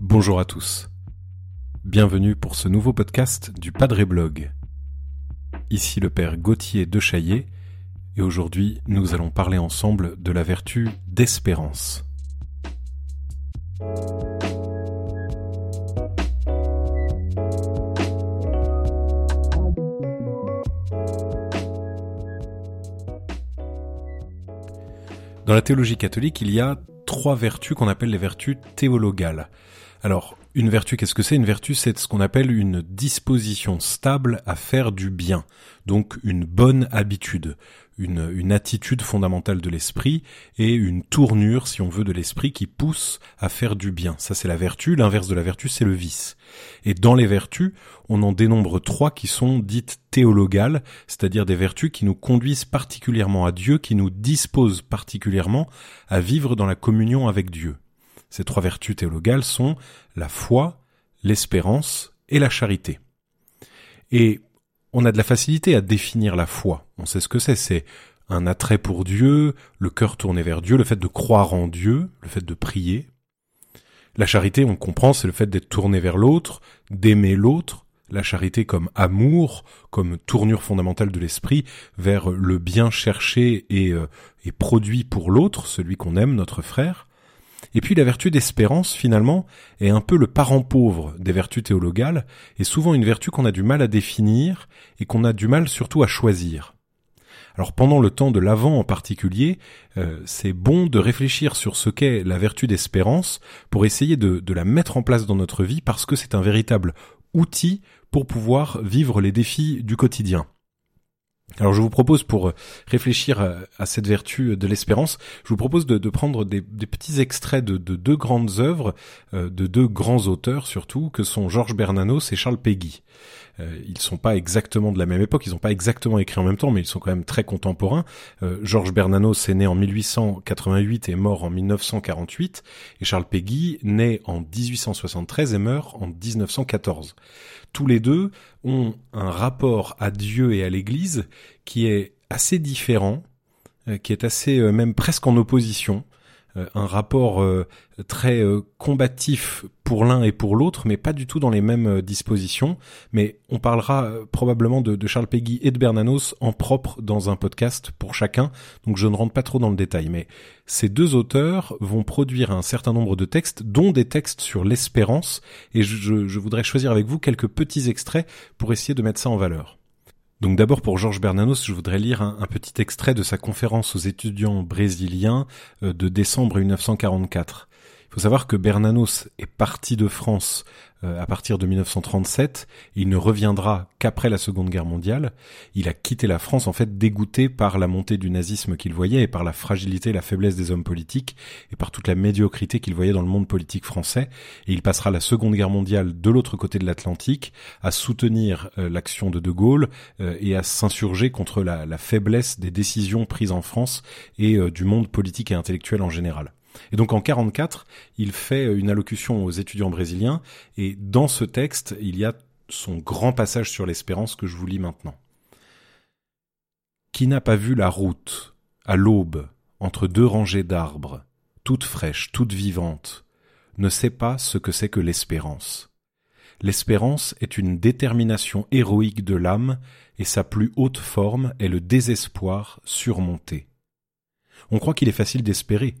Bonjour à tous. Bienvenue pour ce nouveau podcast du Padre Blog. Ici le père Gauthier de Chaillet et aujourd'hui nous allons parler ensemble de la vertu d'espérance. Dans la théologie catholique, il y a trois vertus qu'on appelle les vertus théologales. Alors, une vertu, qu'est-ce que c'est? Une vertu, c'est ce qu'on appelle une disposition stable à faire du bien, donc une bonne habitude, une, une attitude fondamentale de l'esprit et une tournure, si on veut, de l'esprit qui pousse à faire du bien. Ça, c'est la vertu. L'inverse de la vertu, c'est le vice. Et dans les vertus, on en dénombre trois qui sont dites théologales, c'est-à-dire des vertus qui nous conduisent particulièrement à Dieu, qui nous disposent particulièrement à vivre dans la communion avec Dieu. Ces trois vertus théologales sont la foi, l'espérance et la charité. Et on a de la facilité à définir la foi. On sait ce que c'est. C'est un attrait pour Dieu, le cœur tourné vers Dieu, le fait de croire en Dieu, le fait de prier. La charité, on comprend, c'est le fait d'être tourné vers l'autre, d'aimer l'autre. La charité comme amour, comme tournure fondamentale de l'esprit vers le bien cherché et, euh, et produit pour l'autre, celui qu'on aime, notre frère. Et puis la vertu d'espérance, finalement, est un peu le parent pauvre des vertus théologales, et souvent une vertu qu'on a du mal à définir, et qu'on a du mal surtout à choisir. Alors pendant le temps de l'Avent en particulier, euh, c'est bon de réfléchir sur ce qu'est la vertu d'espérance pour essayer de, de la mettre en place dans notre vie parce que c'est un véritable outil pour pouvoir vivre les défis du quotidien. Alors je vous propose pour euh, réfléchir à, cette vertu de l'espérance, je vous propose de, prendre des, petits extraits de, deux grandes œuvres, euh, de deux grands auteurs surtout, que sont Georges Bernanos et Charles Péguy. Euh, ils sont pas exactement de la même époque, ils n'ont pas exactement écrit en même temps, mais ils sont quand même très contemporains. Euh, Georges Bernanos est né en 1888 et mort en 1948, et Charles Péguy né en 1873 et meurt en 1914. Tous les deux ont un rapport à Dieu et à l'Église qui est assez différent, euh, qui est assez même presque en opposition. Euh, un rapport euh, très euh, combatif pour l'un et pour l'autre, mais pas du tout dans les mêmes dispositions. Mais on parlera probablement de, Charles Peggy et de Bernanos en propre dans un podcast pour chacun, donc je ne rentre pas trop dans le détail. Mais ces deux auteurs vont produire un certain nombre de textes, dont des textes sur l'espérance, et je voudrais choisir avec vous quelques petits extraits pour essayer de mettre ça en valeur. Donc d'abord pour Georges Bernanos, je voudrais lire un, petit extrait de sa conférence aux étudiants brésiliens euh, de décembre 1944. Faut savoir que Bernanos est parti de France euh, à partir de 1937. Il ne reviendra qu'après la Seconde Guerre mondiale. Il a quitté la France en fait dégoûté par la montée du nazisme qu'il voyait et par la fragilité, la faiblesse des hommes politiques et par toute la médiocrité qu'il voyait dans le monde politique français. Et il passera la Seconde Guerre mondiale de l'autre côté de l'Atlantique à soutenir euh, l'action de De Gaulle euh, et à s'insurger contre la, faiblesse des décisions prises en France et du monde politique et intellectuel en général. Et donc en 44, il fait une allocution aux étudiants brésiliens et dans ce texte, il y a son grand passage sur l'espérance que je vous lis maintenant. Qui n'a pas vu la route, à l'aube, entre deux rangées d'arbres, toute fraîche, toute vivante, ne sait pas ce que c'est que l'espérance. L'espérance est une détermination héroïque de l'âme et sa plus haute forme est le désespoir surmonté. On croit qu'il est facile d'espérer,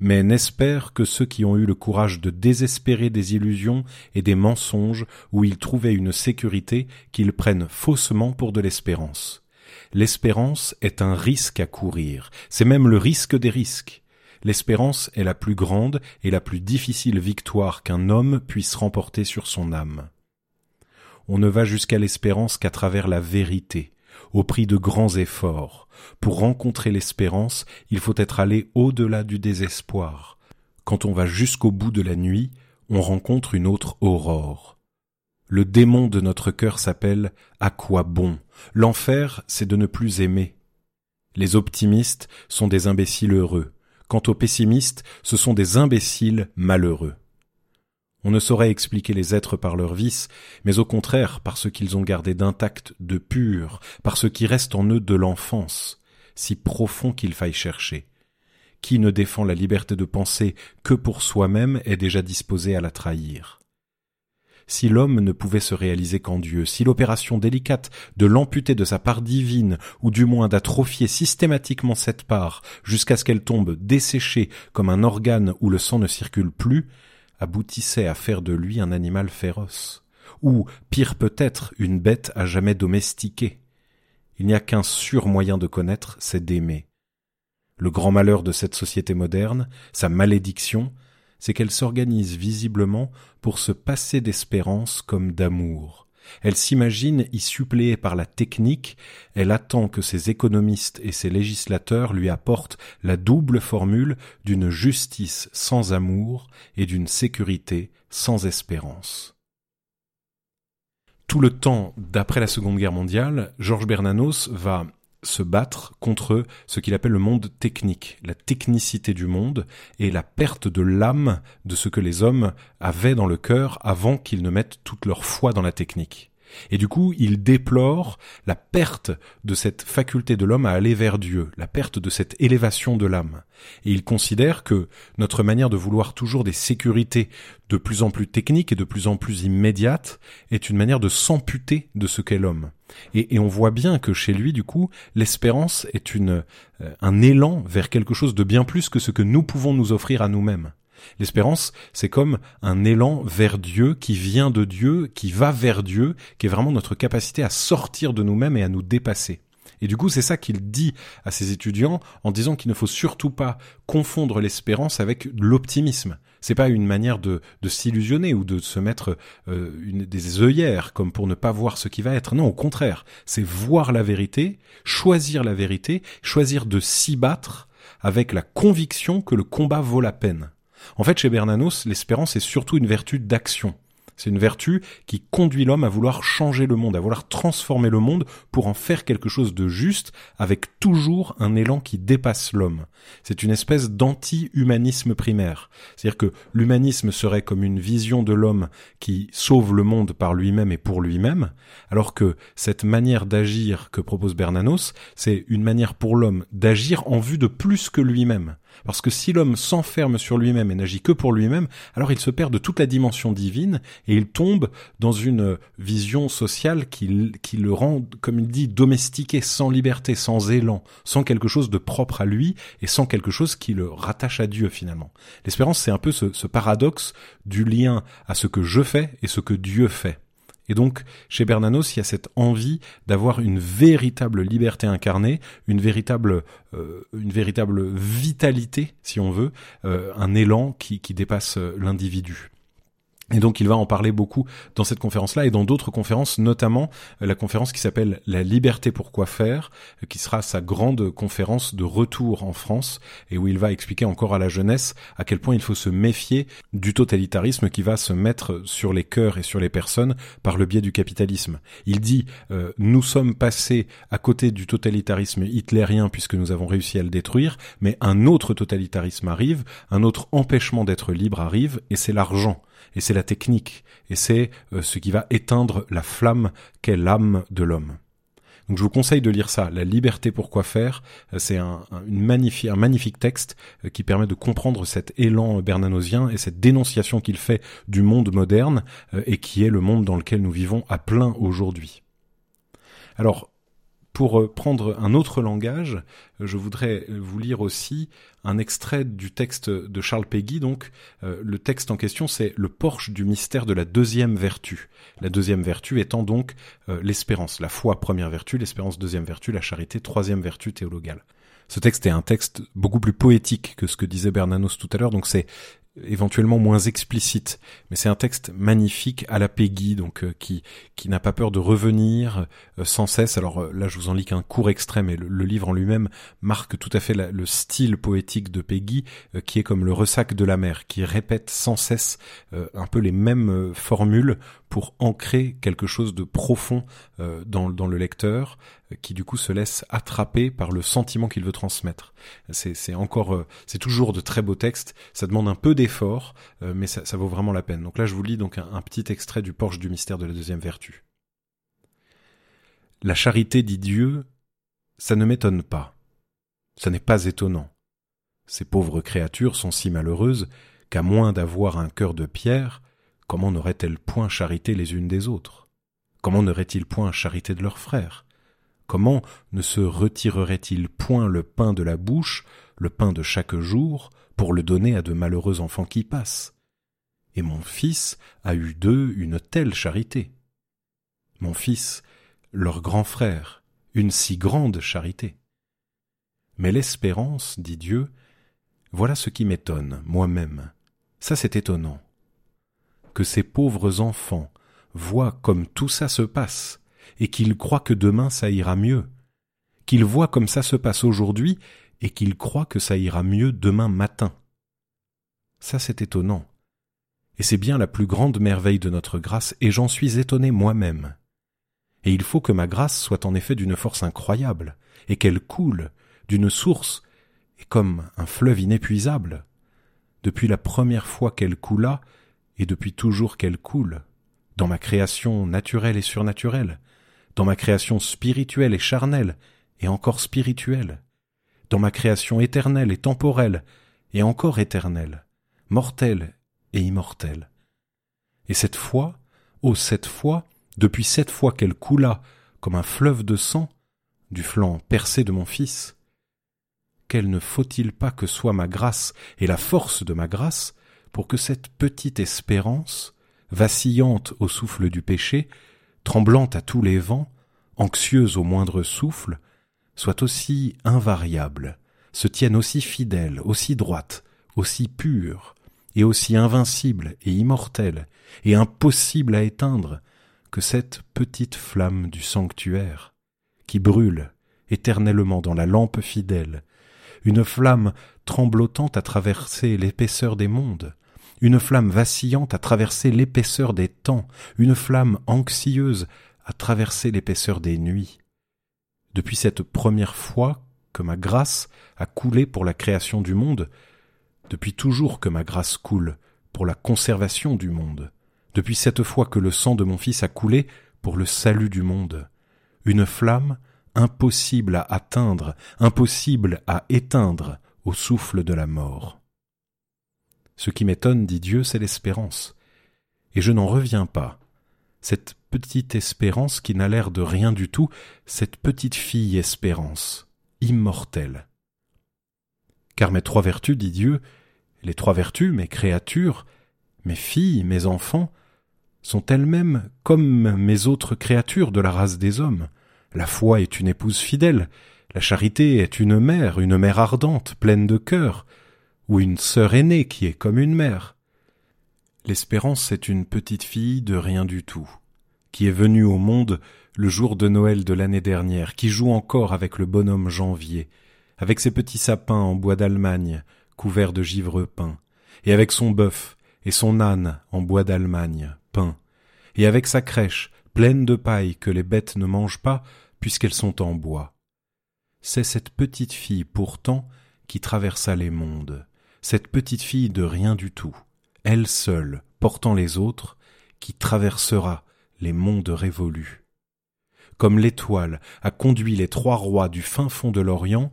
mais n'espère que ceux qui ont eu le courage de désespérer des illusions et des mensonges où ils trouvaient une sécurité qu'ils prennent faussement pour de l'espérance. L'espérance est un risque à courir, c'est même le risque des risques. L'espérance est la plus grande et la plus difficile victoire qu'un homme puisse remporter sur son âme. On ne va jusqu'à l'espérance qu'à travers la vérité, au prix de grands efforts. Pour rencontrer l'espérance, il faut être allé au-delà du désespoir. Quand on va jusqu'au bout de la nuit, on rencontre une autre aurore. Le démon de notre cœur s'appelle à quoi bon. L'enfer, c'est de ne plus aimer. Les optimistes sont des imbéciles heureux. Quant aux pessimistes, ce sont des imbéciles malheureux. On ne saurait expliquer les êtres par leurs vices, mais au contraire par ce qu'ils ont gardé d'intact, de pur, par ce qui reste en eux de l'enfance, si profond qu'il faille chercher. Qui ne défend la liberté de penser que pour soi-même est déjà disposé à la trahir. Si l'homme ne pouvait se réaliser qu'en Dieu, si l'opération délicate de l'amputer de sa part divine, ou du moins d'atrophier systématiquement cette part jusqu'à ce qu'elle tombe desséchée comme un organe où le sang ne circule plus, aboutissait à faire de lui un animal féroce, ou, pire peut-être, une bête à jamais domestiquée. Il n'y a qu'un sûr moyen de connaître, c'est d'aimer. Le grand malheur de cette société moderne, sa malédiction, c'est qu'elle s'organise visiblement pour se passer d'espérance comme d'amour. Elle s'imagine y suppléer par la technique, elle attend que ses économistes et ses législateurs lui apportent la double formule d'une justice sans amour et d'une sécurité sans espérance. Tout le temps d'après la Seconde Guerre mondiale, Georges Bernanos va se battre contre ce qu'il appelle le monde technique, la technicité du monde et la perte de l'âme de ce que les hommes avaient dans le cœur avant qu'ils ne mettent toute leur foi dans la technique. Et du coup, il déplore la perte de cette faculté de l'homme à aller vers Dieu, la perte de cette élévation de l'âme. Et il considère que notre manière de vouloir toujours des sécurités de plus en plus techniques et de plus en plus immédiates est une manière de s'amputer de ce qu'est l'homme. Et, on voit bien que chez lui, du coup, l'espérance est une, euh, un élan vers quelque chose de bien plus que ce que nous pouvons nous offrir à nous-mêmes. L'espérance, c'est comme un élan vers Dieu qui vient de Dieu, qui va vers Dieu, qui est vraiment notre capacité à sortir de nous-mêmes et à nous dépasser. Et du coup, c'est ça qu'il dit à ses étudiants en disant qu'il ne faut surtout pas confondre l'espérance avec l'optimisme. C'est pas une manière de, s'illusionner ou de se mettre euh, des œillères comme pour ne pas voir ce qui va être. Non, au contraire, c'est voir la vérité, choisir la vérité, choisir de s'y battre avec la conviction que le combat vaut la peine. En fait, chez Bernanos, l'espérance est surtout une vertu d'action. C'est une vertu qui conduit l'homme à vouloir changer le monde, à vouloir transformer le monde pour en faire quelque chose de juste, avec toujours un élan qui dépasse l'homme. C'est une espèce d'anti-humanisme primaire. C'est-à-dire que l'humanisme serait comme une vision de l'homme qui sauve le monde par lui-même et pour lui-même, alors que cette manière d'agir que propose Bernanos, c'est une manière pour l'homme d'agir en vue de plus que lui-même. Parce que si l'homme s'enferme sur lui-même et n'agit que pour lui-même, alors il se perd de toute la dimension divine et il tombe dans une vision sociale qui, le rend, comme il dit, domestiqué, sans liberté, sans élan, sans quelque chose de propre à lui et sans quelque chose qui le rattache à Dieu finalement. L'espérance, c'est un peu ce paradoxe du lien à ce que je fais et ce que Dieu fait. Et donc, chez Bernanos, il y a cette envie d'avoir une véritable liberté incarnée, une véritable, euh, une véritable vitalité, si on veut, euh, un élan qui, dépasse euh, l'individu. Et donc il va en parler beaucoup dans cette conférence-là et dans d'autres conférences, notamment euh, la conférence qui s'appelle La liberté pour quoi faire, euh, qui sera sa grande conférence de retour en France et où il va expliquer encore à la jeunesse à quel point il faut se méfier du totalitarisme qui va se mettre sur les cœurs et sur les personnes par le biais du capitalisme. Il dit euh, nous sommes passés à côté du totalitarisme hitlérien puisque nous avons réussi à le détruire, mais un autre totalitarisme arrive, un autre empêchement d'être libre arrive et c'est l'argent et c'est la technique, et c'est euh, ce qui va éteindre la flamme qu'est l'âme de l'homme. Donc je vous conseille de lire ça, La liberté pour quoi faire. Euh, c'est un, magnifique texte euh, qui permet de comprendre cet élan bernanosien et cette dénonciation qu'il fait du monde moderne et qui est le monde dans lequel nous vivons à plein aujourd'hui. Alors, pour euh, prendre un autre langage, euh, je voudrais vous lire aussi un extrait du texte de Charles Péguy. Donc, euh, le texte en question, c'est le porche du mystère de la deuxième vertu. La deuxième vertu étant donc l'espérance, la foi première vertu, l'espérance deuxième vertu, la charité troisième vertu théologale. Ce texte est un texte beaucoup plus poétique que ce que disait Bernanos tout à l'heure, donc c'est éventuellement moins explicite, mais c'est un texte magnifique à la Peggy, donc euh, qui qui n'a pas peur de revenir euh, sans cesse. Alors euh, là, je vous en lis qu'un court extrait, mais le, livre en lui-même marque tout à fait le style poétique de Peggy, qui est comme le ressac de la mer, qui répète sans cesse un peu les mêmes formules pour ancrer quelque chose de profond dans, dans le lecteur, qui du coup se laisse attraper par le sentiment qu'il veut transmettre. C'est encore, c'est toujours de très beaux textes. Ça demande un peu assez fort, euh, mais ça, vaut vraiment la peine. Donc là, je vous lis donc un, un petit extrait du Porche du mystère de la deuxième vertu. La charité, dit Dieu, ça ne m'étonne pas. Ça n'est pas étonnant. Ces pauvres créatures sont si malheureuses qu'à moins d'avoir un cœur de pierre, comment n'auraient-elles point charité les unes des autres? Comment n'auraient-ils point charité de leurs frères? Comment ne se retirerait-il point le pain de la bouche, le pain de chaque jour, pour le donner à de malheureux enfants qui passent? Et mon fils a eu d'eux une telle charité. Mon fils, leur grand frère, une si grande charité. Mais l'espérance, dit Dieu, voilà ce qui m'étonne, moi-même. Ça c'est étonnant. Que ces pauvres enfants voient comme tout ça se passe, et qu'ils croient que demain ça ira mieux, qu'ils voient comme ça se passe aujourd'hui, et qu'ils croient que ça ira mieux demain matin. Ça c'est étonnant. Et c'est bien la plus grande merveille de notre grâce, et j'en suis étonné moi-même. Et il faut que ma grâce soit en effet d'une force incroyable, et qu'elle coule d'une source, et comme un fleuve inépuisable, depuis la première fois qu'elle coula, et depuis toujours qu'elle coule, dans ma création naturelle et surnaturelle, dans ma création spirituelle et charnelle, et encore spirituelle, dans ma création éternelle et temporelle, et encore éternelle, mortelle et immortelle. Et cette fois, ô cette fois, depuis cette fois qu'elle coula comme un fleuve de sang du flanc percé de mon fils, quelle ne faut-il pas que soit ma grâce et la force de ma grâce pour que cette petite espérance, vacillante au souffle du péché, tremblante à tous les vents, anxieuse au moindre souffle, soit aussi invariable, se tienne aussi fidèle, aussi droite, aussi pure, et aussi invincible et immortelle, et impossible à éteindre, que cette petite flamme du sanctuaire, qui brûle éternellement dans la lampe fidèle, une flamme tremblotante à traverser l'épaisseur des mondes, une flamme vacillante à traverser l'épaisseur des temps, une flamme anxieuse à traverser l'épaisseur des nuits. Depuis cette première fois que ma grâce a coulé pour la création du monde, depuis toujours que ma grâce coule pour la conservation du monde, depuis cette fois que le sang de mon Fils a coulé pour le salut du monde, une flamme impossible à atteindre, impossible à éteindre au souffle de la mort. Ce qui m'étonne, dit Dieu, c'est l'espérance. Et je n'en reviens pas. Cette petite espérance qui n'a l'air de rien du tout, cette petite fille espérance, immortelle. Car mes trois vertus, dit Dieu, les trois vertus, mes créatures, mes filles, mes enfants, sont elles-mêmes comme mes autres créatures de la race des hommes. La foi est une épouse fidèle, la charité est une mère, une mère ardente, pleine de cœur, ou une sœur aînée qui est comme une mère. L'espérance est une petite fille de rien du tout, qui est venue au monde le jour de Noël de l'année dernière, qui joue encore avec le bonhomme janvier, avec ses petits sapins en bois d'Allemagne, couverts de givre peint, et avec son bœuf et son âne en bois d'Allemagne, et avec sa crèche pleine de paille que les bêtes ne mangent pas puisqu'elles sont en bois. C'est cette petite fille pourtant qui traversa les mondes, cette petite fille de rien du tout, elle seule, portant les autres, qui traversera les mondes révolus. Comme l'étoile a conduit les trois rois du fin fond de l'Orient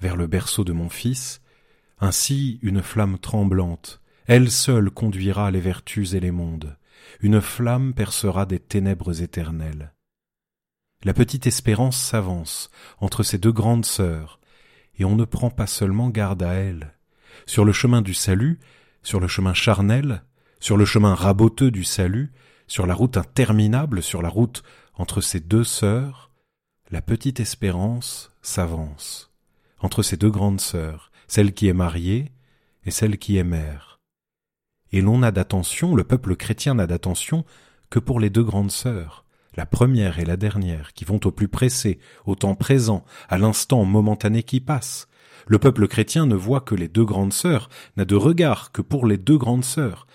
vers le berceau de mon fils, ainsi une flamme tremblante, elle seule conduira les vertus et les mondes une flamme percera des ténèbres éternelles. La petite espérance s'avance entre ces deux grandes sœurs, et on ne prend pas seulement garde à elle. Sur le chemin du salut, sur le chemin charnel, sur le chemin raboteux du salut, sur la route interminable, sur la route entre ces deux sœurs, la petite espérance s'avance, entre ces deux grandes sœurs, celle qui est mariée et celle qui est mère et l'on n'a d'attention, le peuple chrétien n'a d'attention que pour les deux grandes sœurs, la première et la dernière, qui vont au plus pressé, au temps présent, à l'instant momentané qui passe. Le peuple chrétien ne voit que les deux grandes sœurs, n'a de regard que pour les deux grandes sœurs,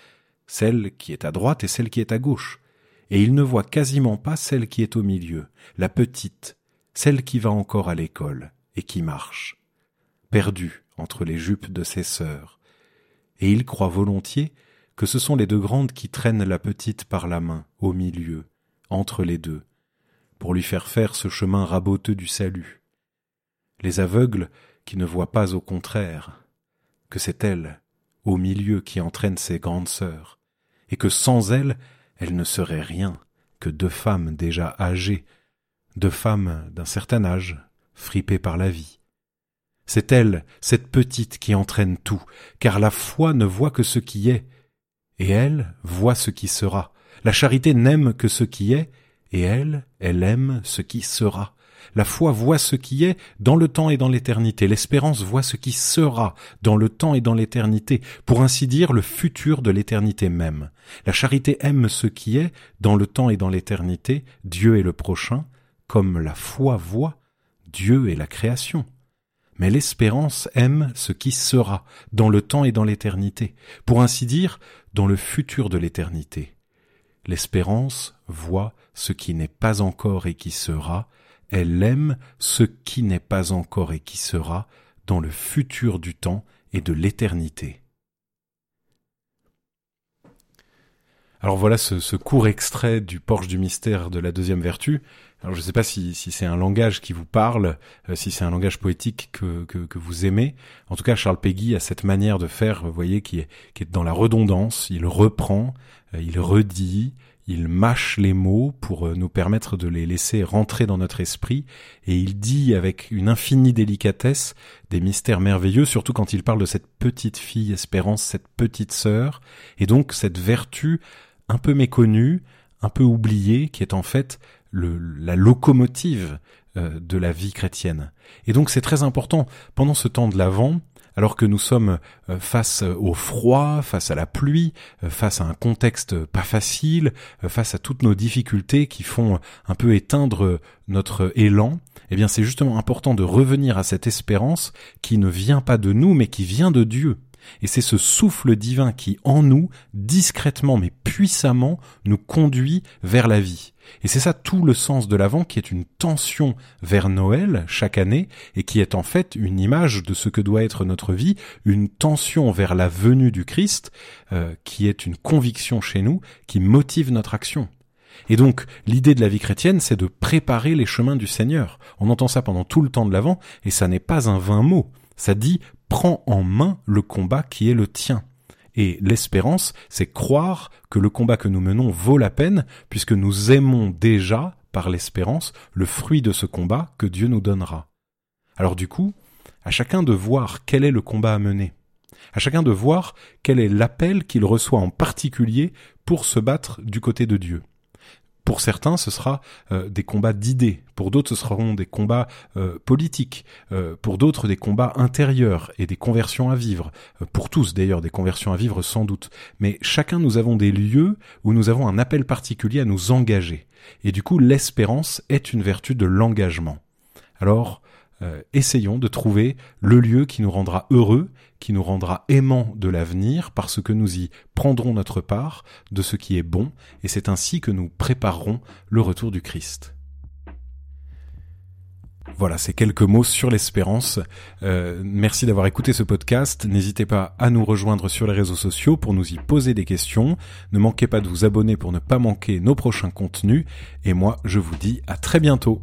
celle qui est à droite et celle qui est à gauche, et il ne voit quasiment pas celle qui est au milieu, la petite, celle qui va encore à l'école et qui marche, perdue entre les jupes de ses sœurs, et il croit volontiers que ce sont les deux grandes qui traînent la petite par la main, au milieu, entre les deux, pour lui faire faire ce chemin raboteux du salut. Les aveugles qui ne voient pas au contraire, que c'est elle, au milieu, qui entraîne ses grandes sœurs, et que sans elle, elle ne serait rien que deux femmes déjà âgées, deux femmes d'un certain âge, fripées par la vie. C'est elle, cette petite, qui entraîne tout, car la foi ne voit que ce qui est, et elle voit ce qui sera. La charité n'aime que ce qui est, et elle, elle aime ce qui sera. La foi voit ce qui est dans le temps et dans l'éternité. L'espérance voit ce qui sera dans le temps et dans l'éternité, pour ainsi dire le futur de l'éternité même. La charité aime ce qui est dans le temps et dans l'éternité, Dieu et le prochain, comme la foi voit Dieu et la création. Mais l'espérance aime ce qui sera dans le temps et dans l'éternité, pour ainsi dire dans le futur de l'éternité. L'espérance voit ce qui n'est pas encore et qui sera, elle aime ce qui n'est pas encore et qui sera dans le futur du temps et de l'éternité. Alors voilà ce, court extrait du Porche du mystère de la deuxième vertu. Alors je ne sais pas si, c'est un langage qui vous parle, euh, si c'est un langage poétique que, que, vous aimez. En tout cas, Charles Péguy a cette manière de faire, vous voyez, qui est, qui est dans la redondance. Il reprend, euh, il redit, il mâche les mots pour euh, nous permettre de les laisser rentrer dans notre esprit, et il dit avec une infinie délicatesse des mystères merveilleux, surtout quand il parle de cette petite fille Espérance, cette petite sœur, et donc cette vertu un peu méconnue, un peu oubliée, qui est en fait la locomotive euh, de la vie chrétienne. Et donc c'est très important, pendant ce temps de l'Avent, alors que nous sommes euh, face au froid, face à la pluie, euh, face à un contexte pas facile, euh, face à toutes nos difficultés qui font un peu éteindre notre élan, eh bien c'est justement important de revenir à cette espérance qui ne vient pas de nous mais qui vient de Dieu. Et c'est ce souffle divin qui, en nous, discrètement mais puissamment, nous conduit vers la vie. Et c'est ça tout le sens de l'Avent qui est une tension vers Noël chaque année et qui est en fait une image de ce que doit être notre vie, une tension vers la venue du Christ euh, qui est une conviction chez nous qui motive notre action. Et donc, l'idée de la vie chrétienne, c'est de préparer les chemins du Seigneur. On entend ça pendant tout le temps de l'Avent, et ça n'est pas un vain mot. Ça dit, prends en main le combat qui est le tien. Et l'espérance, c'est croire que le combat que nous menons vaut la peine, puisque nous aimons déjà, par l'espérance, le fruit de ce combat que Dieu nous donnera. Alors du coup, à chacun de voir quel est le combat à mener, à chacun de voir quel est l'appel qu'il reçoit en particulier pour se battre du côté de Dieu. Pour certains, ce sera euh, des combats d'idées. Pour d'autres, ce seront des combats euh, politiques. Euh, pour d'autres, des combats intérieurs et des conversions à vivre. pour tous, d'ailleurs, des conversions à vivre sans doute. Mais chacun, nous avons des lieux où nous avons un appel particulier à nous engager. Et du coup, l'espérance est une vertu de l'engagement. Alors, essayons de trouver le lieu qui nous rendra heureux, qui nous rendra aimants de l'avenir, parce que nous y prendrons notre part de ce qui est bon, et c'est ainsi que nous préparerons le retour du Christ. Voilà, ces quelques mots sur l'espérance. Euh, merci d'avoir écouté ce podcast. N'hésitez pas à nous rejoindre sur les réseaux sociaux pour nous y poser des questions. Ne manquez pas de vous abonner pour ne pas manquer nos prochains contenus. Et moi, je vous dis à très bientôt.